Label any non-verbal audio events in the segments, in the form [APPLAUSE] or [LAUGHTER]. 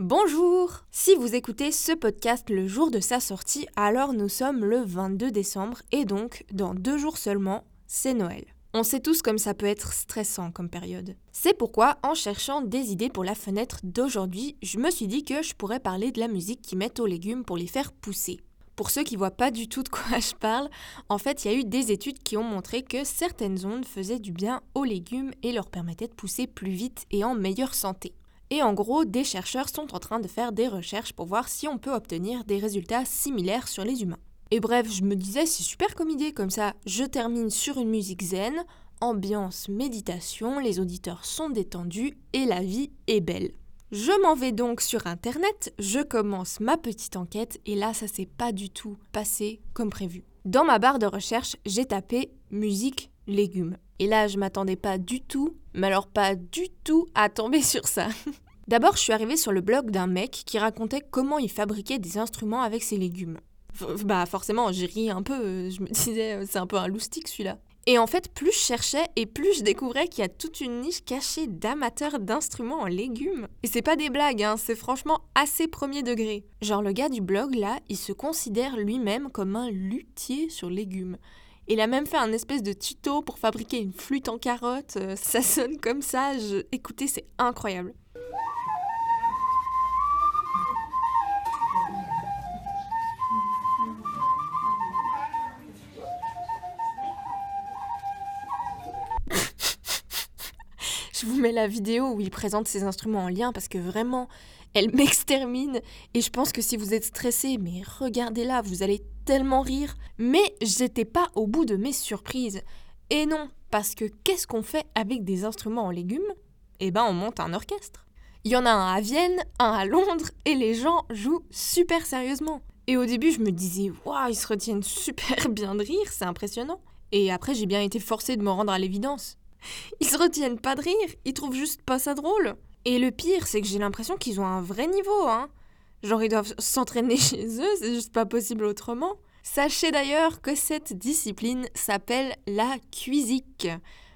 Bonjour Si vous écoutez ce podcast le jour de sa sortie, alors nous sommes le 22 décembre et donc dans deux jours seulement, c'est Noël. On sait tous comme ça peut être stressant comme période. C'est pourquoi, en cherchant des idées pour la fenêtre d'aujourd'hui, je me suis dit que je pourrais parler de la musique qui met aux légumes pour les faire pousser. Pour ceux qui voient pas du tout de quoi [LAUGHS] je parle, en fait, il y a eu des études qui ont montré que certaines ondes faisaient du bien aux légumes et leur permettaient de pousser plus vite et en meilleure santé. Et en gros, des chercheurs sont en train de faire des recherches pour voir si on peut obtenir des résultats similaires sur les humains. Et bref, je me disais, c'est super comme idée, comme ça, je termine sur une musique zen, ambiance méditation, les auditeurs sont détendus et la vie est belle. Je m'en vais donc sur internet, je commence ma petite enquête et là ça s'est pas du tout passé comme prévu. Dans ma barre de recherche, j'ai tapé musique légumes. Et là je m'attendais pas du tout, mais alors pas du tout à tomber [LAUGHS] sur ça. D'abord, je suis arrivée sur le blog d'un mec qui racontait comment il fabriquait des instruments avec ses légumes. Bah forcément, j'ai ri un peu, je me [LAUGHS] disais, euh, c'est un peu un loustic celui-là. Et en fait, plus je cherchais et plus je découvrais qu'il y a toute une niche cachée d'amateurs d'instruments en légumes. Et c'est pas des blagues, hein, c'est franchement assez premier degré. Genre le gars du blog là, il se considère lui-même comme un luthier sur légumes. Il a même fait un espèce de tuto pour fabriquer une flûte en carotte. Euh, ça sonne comme ça. Écoutez, c'est incroyable. [LAUGHS] je vous mets la vidéo où il présente ses instruments en lien parce que vraiment, elle m'extermine. Et je pense que si vous êtes stressé, mais regardez-la, vous allez tellement rire. Mais j'étais pas au bout de mes surprises. Et non, parce que qu'est-ce qu'on fait avec des instruments en légumes? Eh ben, on monte un orchestre. Il y en a un à Vienne, un à Londres, et les gens jouent super sérieusement. Et au début, je me disais, waouh, ils se retiennent super [LAUGHS] bien de rire, c'est impressionnant. Et après, j'ai bien été forcée de me rendre à l'évidence. Ils se retiennent pas de rire, ils trouvent juste pas ça drôle. Et le pire, c'est que j'ai l'impression qu'ils ont un vrai niveau, hein. Genre, ils doivent s'entraîner [LAUGHS] chez eux, c'est juste pas possible autrement. Sachez d'ailleurs que cette discipline s'appelle la cuisique.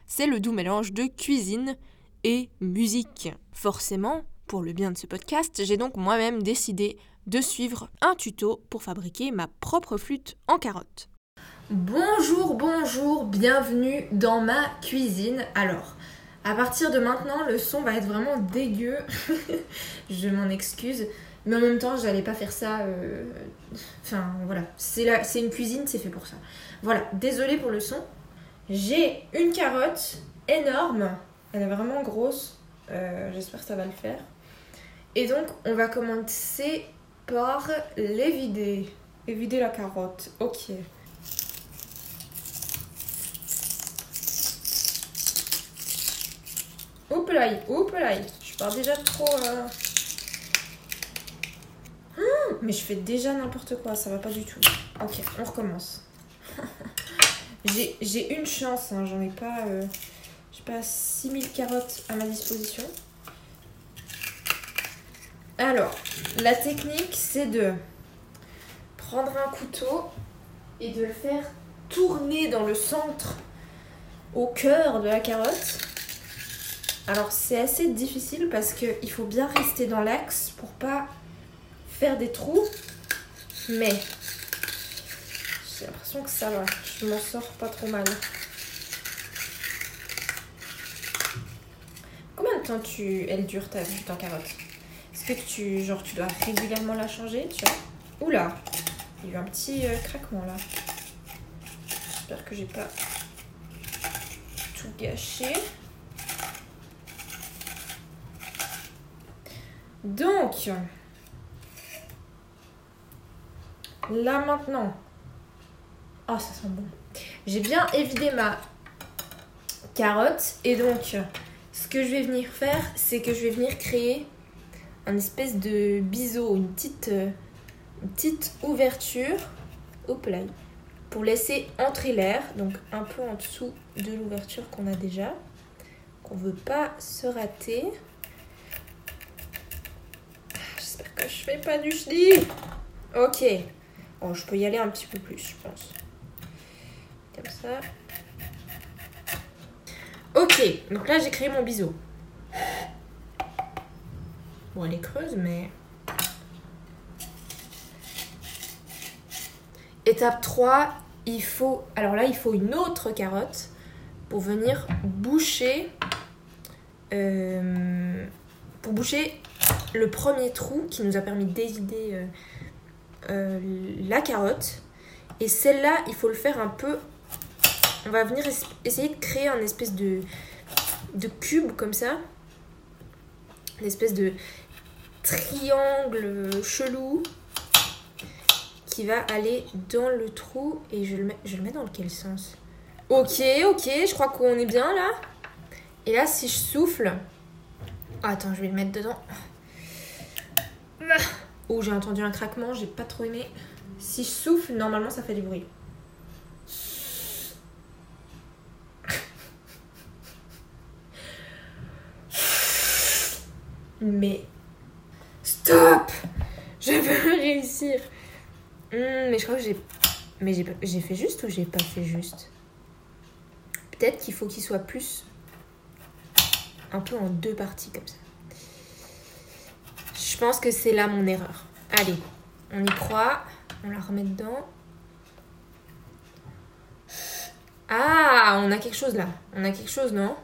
C'est le doux mélange de cuisine et musique. Forcément, pour le bien de ce podcast, j'ai donc moi-même décidé de suivre un tuto pour fabriquer ma propre flûte en carotte. Bonjour, bonjour, bienvenue dans ma cuisine. Alors, à partir de maintenant, le son va être vraiment dégueu. [LAUGHS] je m'en excuse. Mais en même temps, j'allais pas faire ça. Euh, enfin, voilà. C'est une cuisine, c'est fait pour ça. Voilà, désolée pour le son. J'ai une carotte énorme. Elle est vraiment grosse. Euh, j'espère que ça va le faire. Et donc, on va commencer par les vider. Et vider la carotte. Ok. Oups là, oups là. Je pars déjà trop. Euh. Mais je fais déjà n'importe quoi, ça va pas du tout. Ok, on recommence. [LAUGHS] J'ai une chance, hein, j'en ai pas. Euh... J'ai pas 6000 carottes à ma disposition. Alors, la technique, c'est de prendre un couteau et de le faire tourner dans le centre, au cœur de la carotte. Alors c'est assez difficile parce qu'il faut bien rester dans l'axe pour pas faire des trous. Mais j'ai l'impression que ça va. Je m'en sors pas trop mal. Combien de temps tu elle dure ta ta carotte? Est-ce que tu genre tu dois régulièrement la changer, tu vois? Oula, il y a eu un petit euh, craquement là. J'espère que j'ai pas tout gâché. Donc, là maintenant, oh ça sent bon. J'ai bien évidé ma carotte et donc ce que je vais venir faire, c'est que je vais venir créer un espèce de biseau, une petite, petite ouverture, hop là, pour laisser entrer l'air, donc un peu en dessous de l'ouverture qu'on a déjà, qu'on veut pas se rater. je fais pas du chenille. Ok. Bon, je peux y aller un petit peu plus, je pense. Comme ça. Ok, donc là j'ai créé mon biseau. Bon, elle est creuse, mais... Étape 3, il faut... Alors là, il faut une autre carotte pour venir boucher... euh, pour boucher le premier trou qui nous a permis d'évider euh, euh, la carotte. Et celle-là, il faut le faire un peu... On va venir es- essayer de créer un espèce de, de cube comme ça. Une espèce de triangle chelou qui va aller dans le trou. Et je le mets, je le mets dans quel sens? Ok, ok, je crois qu'on est bien là. Et là, si je souffle... Ah, attends, je vais le mettre dedans. Oh, j'ai entendu un craquement, j'ai pas trop aimé. Si je souffle, normalement ça fait du bruit. Mais. Stop Je veux réussir Hmm, Mais je crois que j'ai. Mais j'ai fait juste ou j'ai pas fait juste? Peut-être qu'il faut qu'il soit plus. Un peu en deux parties comme ça. Je pense que c'est là mon erreur. Allez, on y croit. On la remet dedans. Ah, on a quelque chose là. On a quelque chose, non?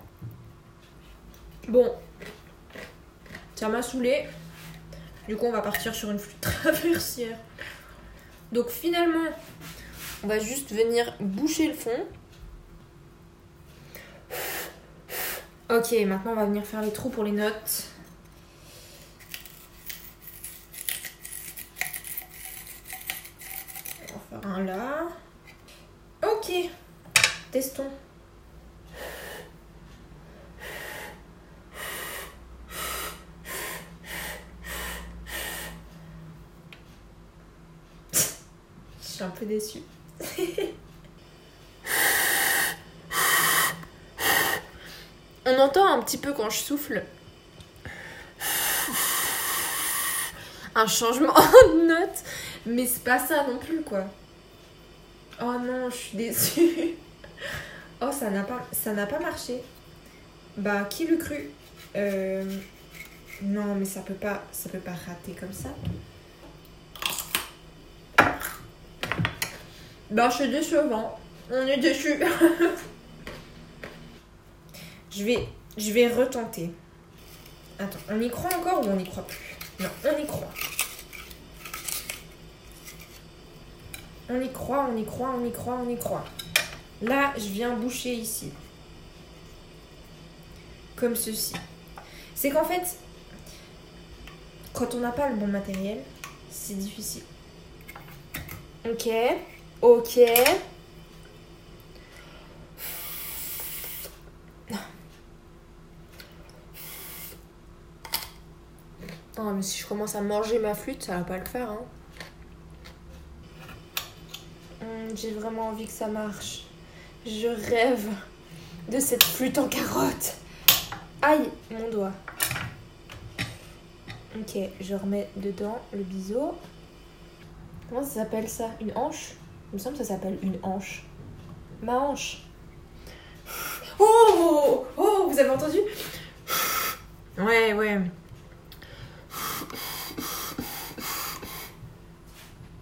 Bon. Ça m'a saoulé. Du coup, on va partir sur une flûte [LAUGHS] traversière. Donc finalement, on va juste venir boucher le fond. Ok, maintenant on va venir faire les trous pour les notes. On va faire un. Ok, testons. Je suis un peu déçue. [LAUGHS] On entend un petit peu quand je souffle un changement [LAUGHS] de note, mais c'est pas ça non plus quoi. Oh non, je suis déçue. [LAUGHS] Oh, ça n'a pas, ça n'a pas marché. Bah, qui l'eût cru? Euh, Non, mais ça peut pas, ça peut pas rater comme ça. Bah, c'est décevant. On est déçus. [LAUGHS] je vais, je vais retenter. Attends, on y croit encore ou on n'y croit plus? Non, on y croit. On y croit, on y croit, on y croit, on y croit. Là, je viens boucher ici. Comme ceci. C'est qu'en fait, quand on n'a pas le bon matériel, c'est difficile. Ok, ok. Non, mais si je commence à manger ma flûte, ça va pas le faire. Hein. J'ai vraiment envie que ça marche. Je rêve de cette flûte en carotte. Aïe, mon doigt. Ok, je remets dedans le biseau. Comment ça s'appelle ça? Une hanche? Il me semble que ça s'appelle une hanche. Ma hanche. Oh Oh, vous avez entendu? Ouais, ouais.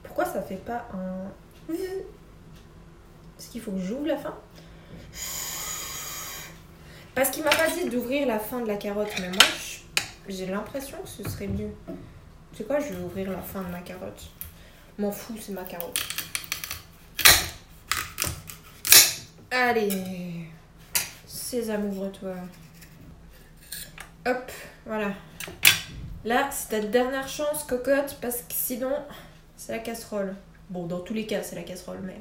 Pourquoi ça fait pas un... Qu'il faut que j'ouvre la fin Parce qu'il m'a pas dit d'ouvrir la fin de la carotte, mais moi j'ai l'impression que ce serait mieux. C'est quoi, je vais ouvrir la fin de ma carotte. M'en fous, c'est ma carotte. Allez, Sésame, ouvre-toi. Hop, voilà. Là, c'est ta dernière chance, cocotte, parce que sinon, c'est la casserole. Bon, dans tous les cas, c'est la casserole, mais.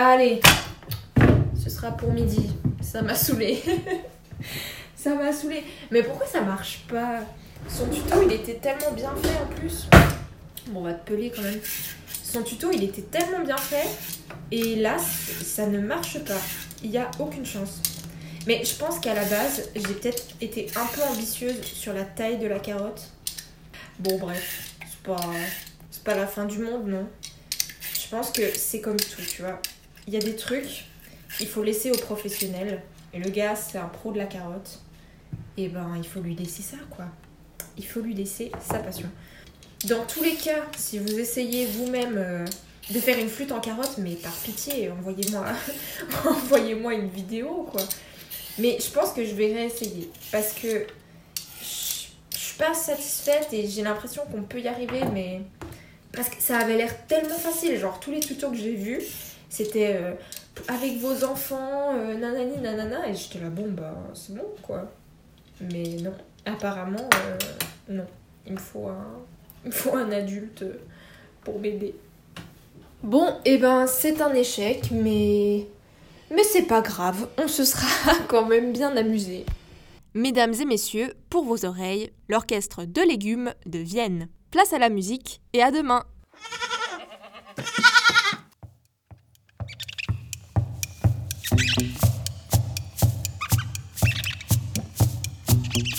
Allez, ce sera pour midi. Ça m'a saoulé. [LAUGHS] ça m'a saoulé. Mais pourquoi ça marche pas? Son tuto, il était tellement bien fait en plus. Bon, on va te peler quand même. Son tuto, il était tellement bien fait. Et là, ça ne marche pas. Il n'y a aucune chance. Mais je pense qu'à la base, j'ai peut-être été un peu ambitieuse sur la taille de la carotte. Bon, bref, c'est pas, pas la fin du monde, non? Je pense que c'est comme tout, tu vois. Il y a des trucs, il faut laisser aux professionnels. Et le gars, c'est un pro de la carotte. et ben il faut lui laisser ça quoi. Il faut lui laisser sa passion. Dans tous les cas, si vous essayez vous-même euh, de faire une flûte en carotte, mais par pitié, envoyez-moi [LAUGHS] envoyez-moi une vidéo quoi. Mais je pense que je vais réessayer parce que je suis pas satisfaite et j'ai l'impression qu'on peut y arriver, mais parce que ça avait l'air tellement facile. Genre tous les tutos que j'ai vus, c'était euh, avec vos enfants, euh, nanani nanana, et j'étais là bon bah c'est bon quoi. Mais non, apparemment euh, non. Il me faut un, adulte pour m'aider. Bon, et eh ben c'est un échec, mais mais c'est pas grave, on se sera [LAUGHS] quand même bien amusé. Mesdames et messieurs, pour vos oreilles, l'orchestre de légumes de Vienne. Place à la musique et à demain Thank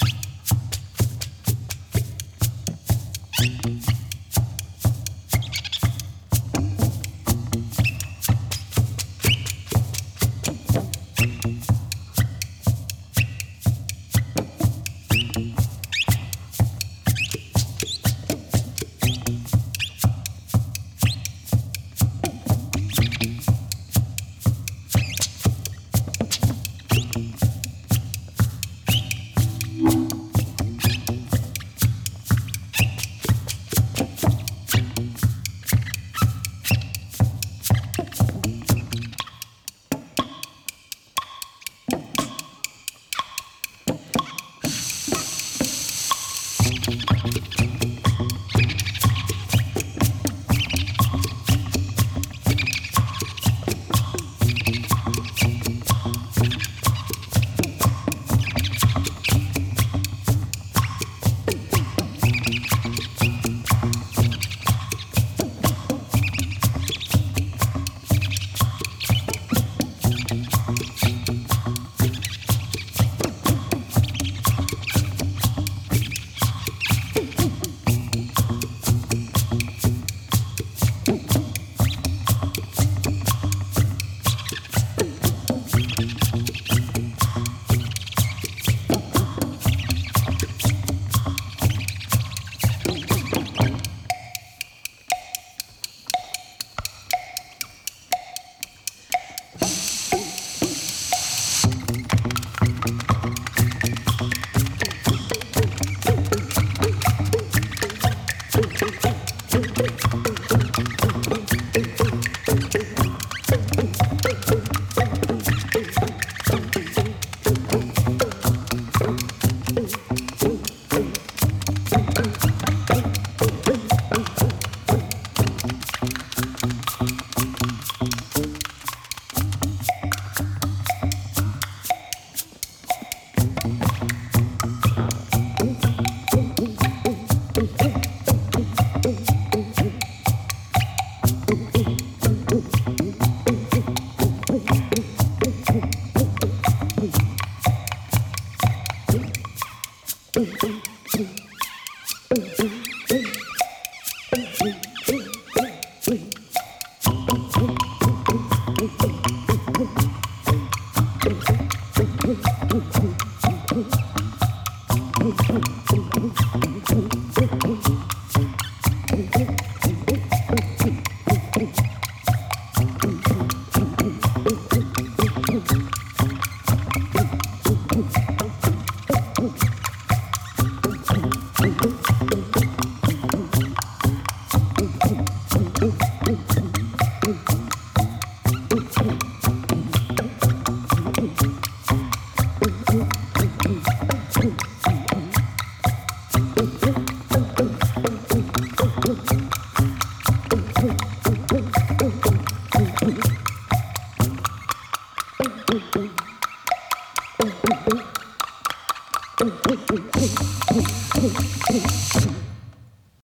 you. Mm-hmm.